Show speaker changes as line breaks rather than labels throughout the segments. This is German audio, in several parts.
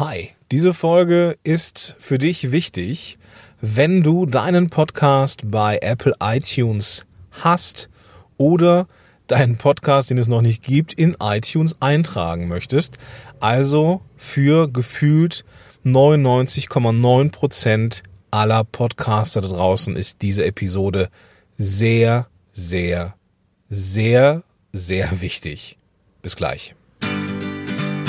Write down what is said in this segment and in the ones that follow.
Hi, diese Folge ist für dich wichtig, wenn du deinen Podcast bei Apple iTunes hast oder deinen Podcast, den es noch nicht gibt, in iTunes eintragen möchtest. Also für gefühlt 99,9 Prozent aller Podcaster da draußen ist diese Episode sehr, sehr, sehr, sehr wichtig. Bis gleich.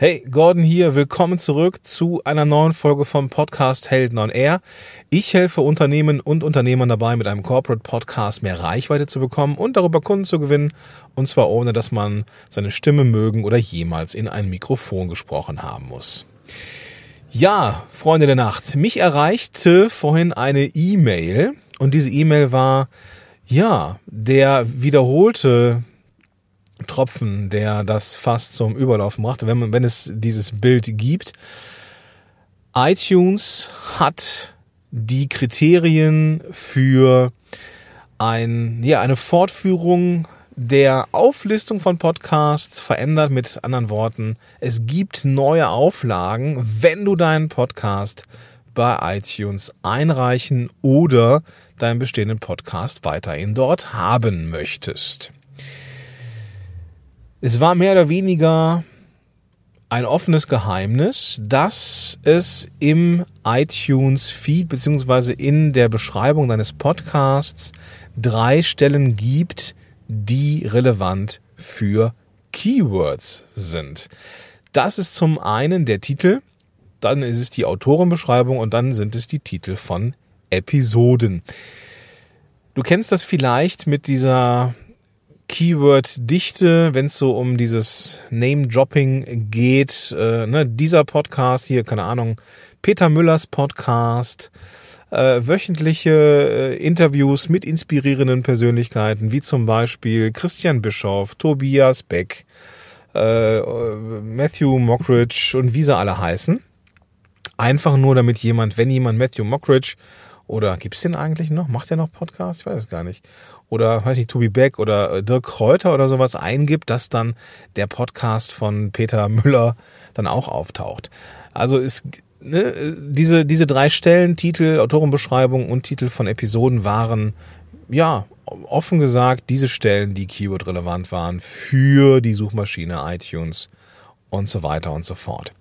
Hey, Gordon hier. Willkommen zurück zu einer neuen Folge vom Podcast Helden on Air. Ich helfe Unternehmen und Unternehmern dabei, mit einem Corporate Podcast mehr Reichweite zu bekommen und darüber Kunden zu gewinnen. Und zwar ohne, dass man seine Stimme mögen oder jemals in ein Mikrofon gesprochen haben muss. Ja, Freunde der Nacht. Mich erreichte vorhin eine E-Mail und diese E-Mail war, ja, der wiederholte Tropfen, der das fast zum Überlaufen brachte, wenn, man, wenn es dieses Bild gibt. iTunes hat die Kriterien für ein, ja, eine Fortführung der Auflistung von Podcasts verändert. Mit anderen Worten, es gibt neue Auflagen, wenn du deinen Podcast bei iTunes einreichen oder deinen bestehenden Podcast weiterhin dort haben möchtest. Es war mehr oder weniger ein offenes Geheimnis, dass es im iTunes-Feed beziehungsweise in der Beschreibung deines Podcasts drei Stellen gibt, die relevant für Keywords sind. Das ist zum einen der Titel, dann ist es die Autorenbeschreibung und dann sind es die Titel von Episoden. Du kennst das vielleicht mit dieser Keyword-Dichte, wenn es so um dieses Name-Dropping geht. Äh, ne, dieser Podcast hier, keine Ahnung, Peter Müllers Podcast, äh, wöchentliche äh, Interviews mit inspirierenden Persönlichkeiten, wie zum Beispiel Christian Bischoff, Tobias Beck, äh, Matthew Mockridge und wie sie alle heißen. Einfach nur, damit jemand, wenn jemand Matthew Mockridge oder gibt's den eigentlich noch? Macht er noch Podcast? Ich weiß es gar nicht oder weiß nicht, Tobi Beck oder äh, Dirk Kräuter oder sowas eingibt, dass dann der Podcast von Peter Müller dann auch auftaucht. Also ist ne, diese, diese drei Stellen, Titel, Autorenbeschreibung und Titel von Episoden waren, ja, offen gesagt, diese Stellen, die Keyword relevant waren für die Suchmaschine iTunes und so weiter und so fort.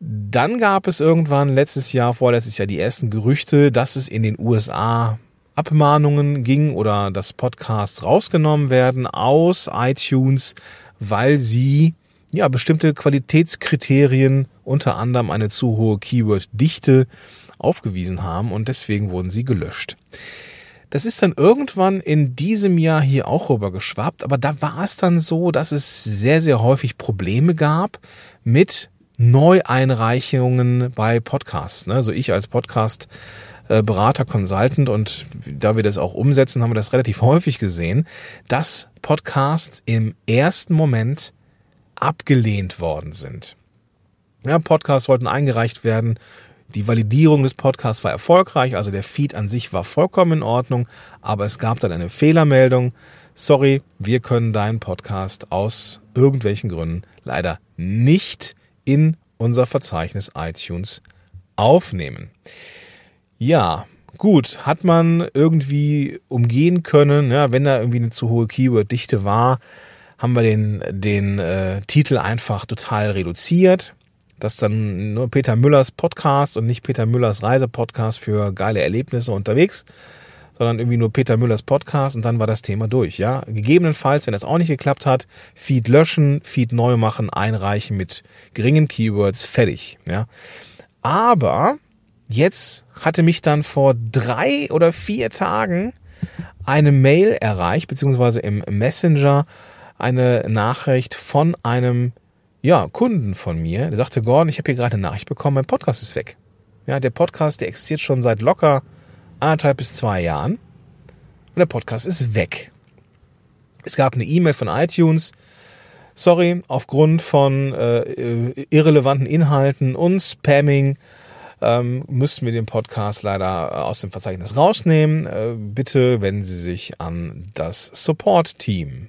Dann gab es irgendwann letztes Jahr, vorletztes Jahr die ersten Gerüchte, dass es in den USA Abmahnungen ging oder dass Podcasts rausgenommen werden aus iTunes, weil sie ja bestimmte Qualitätskriterien, unter anderem eine zu hohe Keyword-Dichte, aufgewiesen haben und deswegen wurden sie gelöscht. Das ist dann irgendwann in diesem Jahr hier auch rüber geschwappt, aber da war es dann so, dass es sehr, sehr häufig Probleme gab mit Neueinreichungen bei Podcasts. Also ich als Podcast äh, Berater, Consultant und da wir das auch umsetzen, haben wir das relativ häufig gesehen, dass Podcasts im ersten Moment abgelehnt worden sind. Ja, Podcasts wollten eingereicht werden. Die Validierung des Podcasts war erfolgreich, also der Feed an sich war vollkommen in Ordnung, aber es gab dann eine Fehlermeldung. Sorry, wir können deinen Podcast aus irgendwelchen Gründen leider nicht in unser Verzeichnis iTunes aufnehmen. Ja, gut, hat man irgendwie umgehen können, ja, wenn da irgendwie eine zu hohe Keyword-Dichte war, haben wir den, den äh, Titel einfach total reduziert. Das ist dann nur Peter Müllers Podcast und nicht Peter Müllers Reisepodcast für geile Erlebnisse unterwegs, sondern irgendwie nur Peter Müllers Podcast und dann war das Thema durch, ja. Gegebenenfalls, wenn das auch nicht geklappt hat, Feed löschen, Feed neu machen, einreichen mit geringen Keywords, fertig, ja. Aber Jetzt hatte mich dann vor drei oder vier Tagen eine Mail erreicht, beziehungsweise im Messenger eine Nachricht von einem ja, Kunden von mir. Der sagte, Gordon, ich habe hier gerade eine Nachricht bekommen, mein Podcast ist weg. Ja, der Podcast, der existiert schon seit locker anderthalb bis zwei Jahren und der Podcast ist weg. Es gab eine E-Mail von iTunes, Sorry, aufgrund von äh, irrelevanten Inhalten und Spamming ähm, müssten wir den Podcast leider aus dem Verzeichnis rausnehmen. Äh, bitte wenden Sie sich an das Support-Team.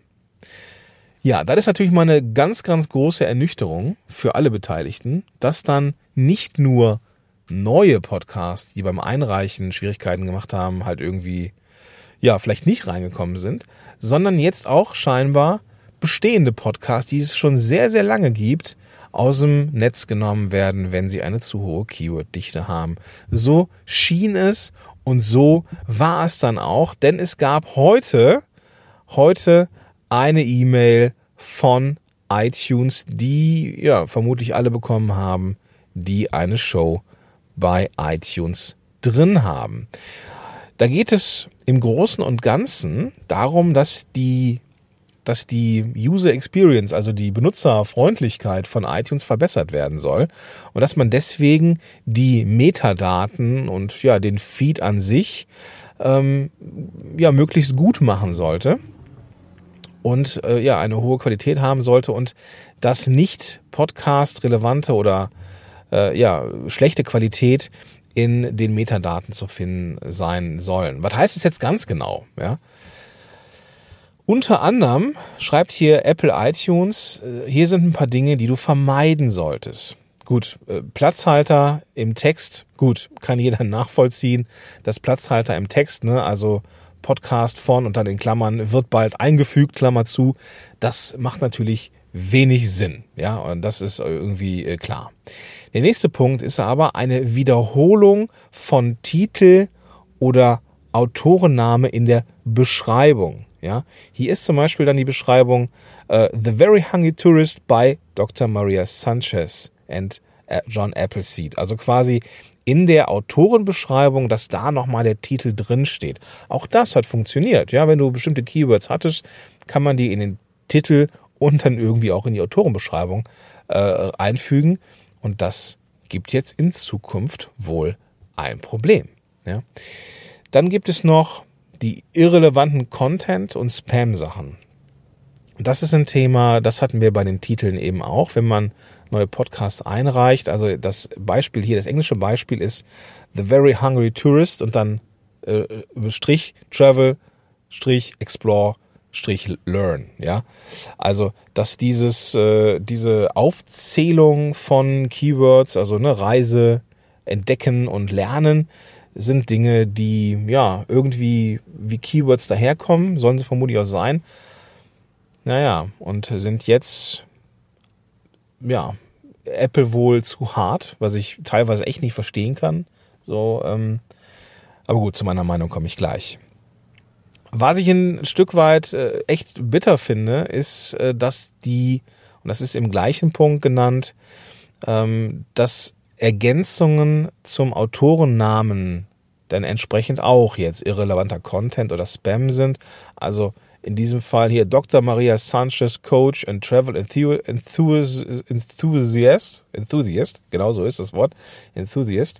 Ja, das ist natürlich mal eine ganz, ganz große Ernüchterung für alle Beteiligten, dass dann nicht nur neue Podcasts, die beim Einreichen Schwierigkeiten gemacht haben, halt irgendwie, ja, vielleicht nicht reingekommen sind, sondern jetzt auch scheinbar bestehende Podcasts, die es schon sehr, sehr lange gibt, aus dem Netz genommen werden, wenn sie eine zu hohe Keyword-Dichte haben. So schien es und so war es dann auch, denn es gab heute, heute eine E-Mail von iTunes, die ja vermutlich alle bekommen haben, die eine Show bei iTunes drin haben. Da geht es im Großen und Ganzen darum, dass die dass die User Experience, also die Benutzerfreundlichkeit von iTunes verbessert werden soll und dass man deswegen die Metadaten und ja den Feed an sich ähm, ja möglichst gut machen sollte und äh, ja eine hohe Qualität haben sollte und dass nicht Podcast relevante oder äh, ja schlechte Qualität in den Metadaten zu finden sein sollen. Was heißt es jetzt ganz genau? Ja, unter anderem schreibt hier Apple iTunes, äh, hier sind ein paar Dinge, die du vermeiden solltest. Gut, äh, Platzhalter im Text, gut, kann jeder nachvollziehen. Das Platzhalter im Text, ne, also Podcast von dann in Klammern wird bald eingefügt, Klammer zu, das macht natürlich wenig Sinn. Ja, und das ist irgendwie äh, klar. Der nächste Punkt ist aber eine Wiederholung von Titel oder Autorenname in der Beschreibung. Ja, hier ist zum Beispiel dann die Beschreibung uh, The Very Hungry Tourist by Dr. Maria Sanchez and äh, John Appleseed. Also quasi in der Autorenbeschreibung, dass da nochmal der Titel drin steht. Auch das hat funktioniert. Ja, wenn du bestimmte Keywords hattest, kann man die in den Titel und dann irgendwie auch in die Autorenbeschreibung äh, einfügen. Und das gibt jetzt in Zukunft wohl ein Problem. Ja. Dann gibt es noch die irrelevanten Content- und Spam-Sachen. Das ist ein Thema, das hatten wir bei den Titeln eben auch, wenn man neue Podcasts einreicht. Also das Beispiel hier, das englische Beispiel ist The Very Hungry Tourist und dann äh, Strich Travel, Strich Explore, Learn. Ja, also dass dieses äh, diese Aufzählung von Keywords, also eine Reise, entdecken und lernen, sind Dinge, die ja irgendwie wie Keywords daherkommen, sollen sie vermutlich auch sein. Naja, und sind jetzt ja Apple wohl zu hart, was ich teilweise echt nicht verstehen kann. So, ähm, aber gut, zu meiner Meinung komme ich gleich. Was ich ein Stück weit äh, echt bitter finde, ist, äh, dass die, und das ist im gleichen Punkt genannt, ähm, dass Ergänzungen zum Autorennamen dann entsprechend auch jetzt irrelevanter Content oder Spam sind. Also in diesem Fall hier Dr. Maria Sanchez, Coach and Travel Enthusiast, Enthusiast, genau so ist das Wort, Enthusiast,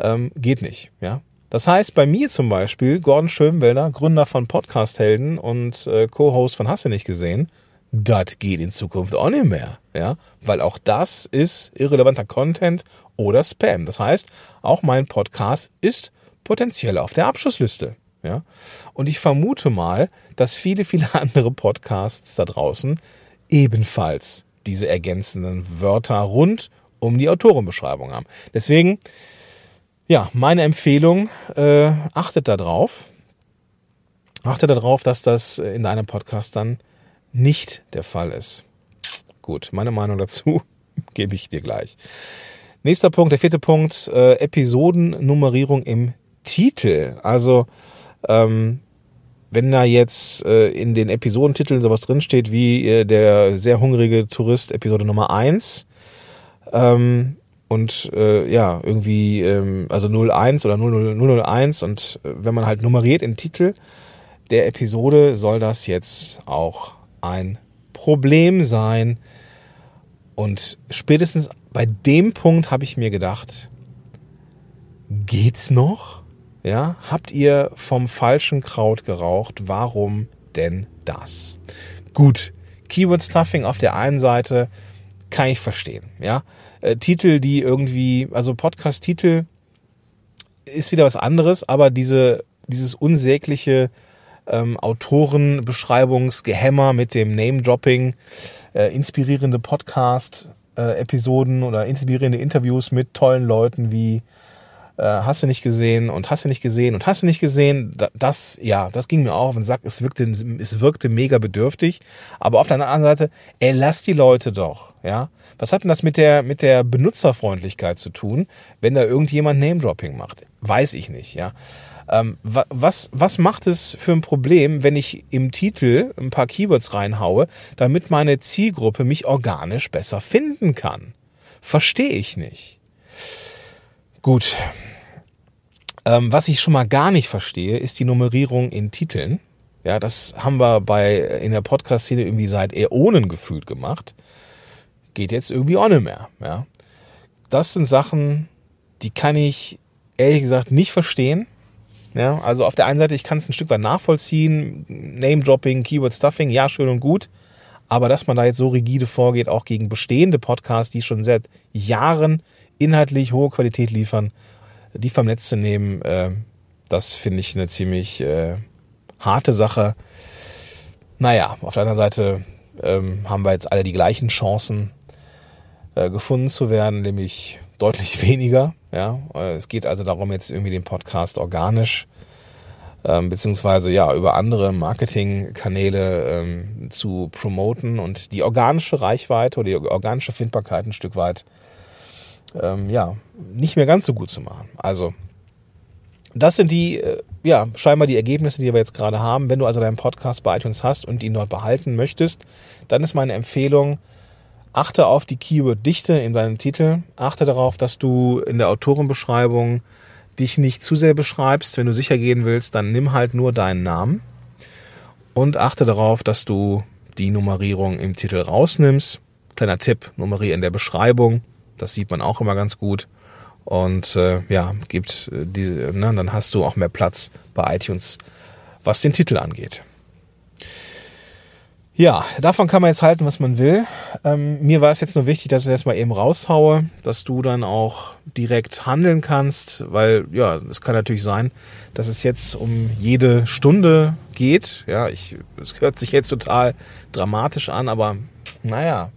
ähm, geht nicht, ja. Das heißt, bei mir zum Beispiel, Gordon Schönwelder, Gründer von Podcast Helden und äh, Co-Host von Hasse nicht gesehen, das geht in Zukunft auch nicht mehr, ja, weil auch das ist irrelevanter Content oder Spam. Das heißt, auch mein Podcast ist potenziell auf der Abschussliste, ja. Und ich vermute mal, dass viele, viele andere Podcasts da draußen ebenfalls diese ergänzenden Wörter rund um die Autorenbeschreibung haben. Deswegen, ja, meine Empfehlung, äh, achtet darauf. Achtet darauf, dass das in deinem Podcast dann nicht der Fall ist. Gut, meine Meinung dazu gebe ich dir gleich. Nächster Punkt, der vierte Punkt, äh, Episodennummerierung im Titel. Also, ähm, wenn da jetzt äh, in den Episodentiteln sowas drinsteht wie äh, der sehr hungrige Tourist Episode Nummer eins ähm, und äh, ja, irgendwie, ähm, also 01 oder 00, 001 und äh, wenn man halt nummeriert im Titel der Episode, soll das jetzt auch ein Problem sein. Und spätestens bei dem Punkt habe ich mir gedacht, geht's noch? Ja, habt ihr vom falschen Kraut geraucht? Warum denn das? Gut, Keyword Stuffing auf der einen Seite kann ich verstehen, ja. Äh, Titel, die irgendwie, also Podcast-Titel ist wieder was anderes, aber diese, dieses unsägliche ähm, Autorenbeschreibungsgehämmer mit dem Name-Dropping, äh, inspirierende Podcast-Episoden äh, oder inspirierende Interviews mit tollen Leuten wie äh, hast du nicht gesehen und hast du nicht gesehen und hast du nicht gesehen, das, ja, das ging mir auch auf den Sack, es wirkte, es wirkte mega bedürftig, aber auf der anderen Seite, ey, lass die Leute doch, ja. Was hat denn das mit der, mit der Benutzerfreundlichkeit zu tun, wenn da irgendjemand Name-Dropping macht? Weiß ich nicht, ja. Ähm, was, was macht es für ein Problem, wenn ich im Titel ein paar Keywords reinhaue, damit meine Zielgruppe mich organisch besser finden kann? Verstehe ich nicht. Gut, ähm, was ich schon mal gar nicht verstehe, ist die Nummerierung in Titeln. Ja, das haben wir bei in der Podcast-Szene irgendwie seit Äonen gefühlt gemacht. Geht jetzt irgendwie auch nicht mehr. Ja, das sind Sachen, die kann ich ehrlich gesagt nicht verstehen. Ja, also auf der einen Seite, ich kann es ein Stück weit nachvollziehen, Name-Dropping, Keyword-Stuffing, ja, schön und gut. Aber dass man da jetzt so rigide vorgeht, auch gegen bestehende Podcasts, die schon seit Jahren inhaltlich hohe Qualität liefern, die vom Netz zu nehmen, äh, das finde ich eine ziemlich äh, harte Sache. Naja, auf der anderen Seite ähm, haben wir jetzt alle die gleichen Chancen äh, gefunden zu werden, nämlich deutlich weniger. Ja, äh, es geht also darum, jetzt irgendwie den Podcast organisch ähm, beziehungsweise ja über andere Marketingkanäle ähm, zu promoten und die organische Reichweite oder die organische Findbarkeit ein Stück weit ähm, ja, nicht mehr ganz so gut zu machen. Also, das sind die, äh, ja, scheinbar die Ergebnisse, die wir jetzt gerade haben. Wenn du also deinen Podcast bei iTunes hast und ihn dort behalten möchtest, dann ist meine Empfehlung, achte auf die Keyword-Dichte in deinem Titel. Achte darauf, dass du in der Autorenbeschreibung dich nicht zu sehr beschreibst. Wenn du sicher gehen willst, dann nimm halt nur deinen Namen. Und achte darauf, dass du die Nummerierung im Titel rausnimmst. Kleiner Tipp, nummeriere in der Beschreibung. Das sieht man auch immer ganz gut. Und äh, ja, gibt äh, diese, ne, dann hast du auch mehr Platz bei iTunes, was den Titel angeht. Ja, davon kann man jetzt halten, was man will. Ähm, mir war es jetzt nur wichtig, dass ich das mal eben raushaue, dass du dann auch direkt handeln kannst, weil ja, es kann natürlich sein, dass es jetzt um jede Stunde geht. Ja, ich, es hört sich jetzt total dramatisch an, aber naja,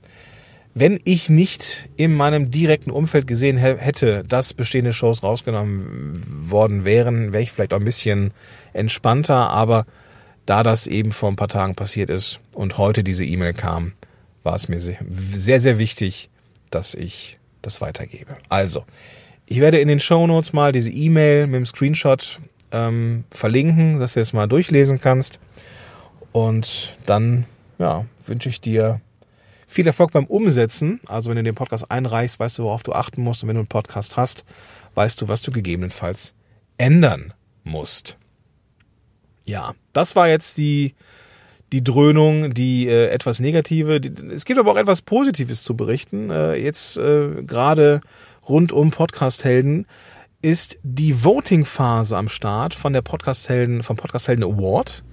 wenn ich nicht in meinem direkten Umfeld gesehen hätte, dass bestehende Shows rausgenommen worden wären, wäre ich vielleicht auch ein bisschen entspannter. Aber da das eben vor ein paar Tagen passiert ist und heute diese E-Mail kam, war es mir sehr, sehr wichtig, dass ich das weitergebe. Also, ich werde in den Show Notes mal diese E-Mail mit dem Screenshot ähm, verlinken, dass du es mal durchlesen kannst. Und dann ja, wünsche ich dir viel Erfolg beim Umsetzen. Also wenn du den Podcast einreichst, weißt du, worauf du achten musst. Und wenn du einen Podcast hast, weißt du, was du gegebenenfalls ändern musst. Ja, das war jetzt die, die Dröhnung, die äh, etwas negative. Die, es gibt aber auch etwas Positives zu berichten. Äh, jetzt äh, gerade rund um Podcast-Helden ist die Voting-Phase am Start von der Podcast-Helden, vom Podcast-Helden Award,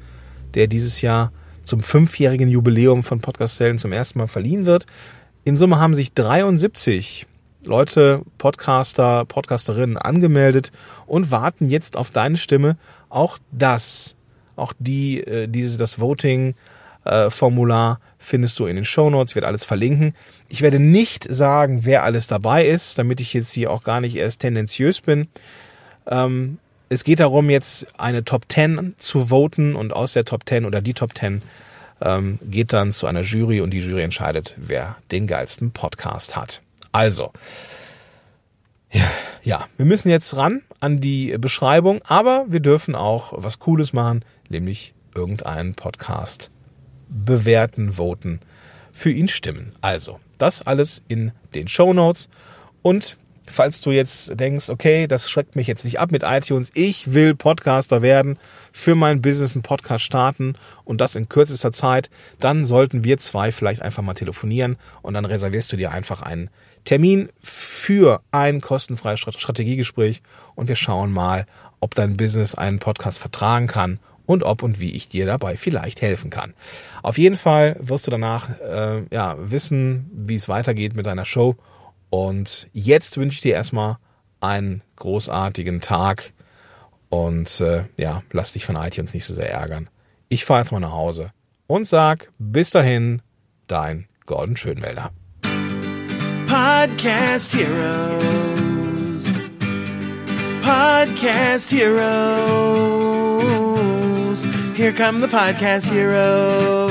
der dieses Jahr zum fünfjährigen Jubiläum von Podcast Helden zum ersten Mal verliehen wird. In Summe haben sich 73 Leute, Podcaster, Podcasterinnen angemeldet und warten jetzt auf deine Stimme. Auch das, auch die, äh, diese, das Voting-Formular äh, findest du in den Show Notes. Ich werde alles verlinken. Ich werde nicht sagen, wer alles dabei ist, damit ich jetzt hier auch gar nicht erst tendenziös bin. Ähm, es geht darum, jetzt eine Top 10 zu voten und aus der Top 10 oder die Top 10 ähm, geht dann zu einer Jury und die Jury entscheidet, wer den geilsten Podcast hat. Also, ja, ja, wir müssen jetzt ran an die Beschreibung, aber wir dürfen auch was Cooles machen, nämlich irgendeinen Podcast bewerten, voten, für ihn stimmen. Also, das alles in den Show Notes und falls du jetzt denkst, okay, das schreckt mich jetzt nicht ab mit iTunes, ich will Podcaster werden, für mein Business einen Podcast starten und das in kürzester Zeit, dann sollten wir zwei vielleicht einfach mal telefonieren und dann reservierst du dir einfach einen Termin für ein kostenfreies Strategiegespräch und wir schauen mal, ob dein Business einen Podcast vertragen kann und ob und wie ich dir dabei vielleicht helfen kann. Auf jeden Fall wirst du danach äh, ja, wissen, wie es weitergeht mit deiner Show. Und jetzt wünsche ich dir erstmal einen großartigen Tag und äh, ja, lass dich von iTunes nicht so sehr ärgern. Ich fahre jetzt mal nach Hause und sag bis dahin, dein Gordon Schönwälder.
Podcast Heroes. Podcast Heroes. Here come the Podcast Heroes.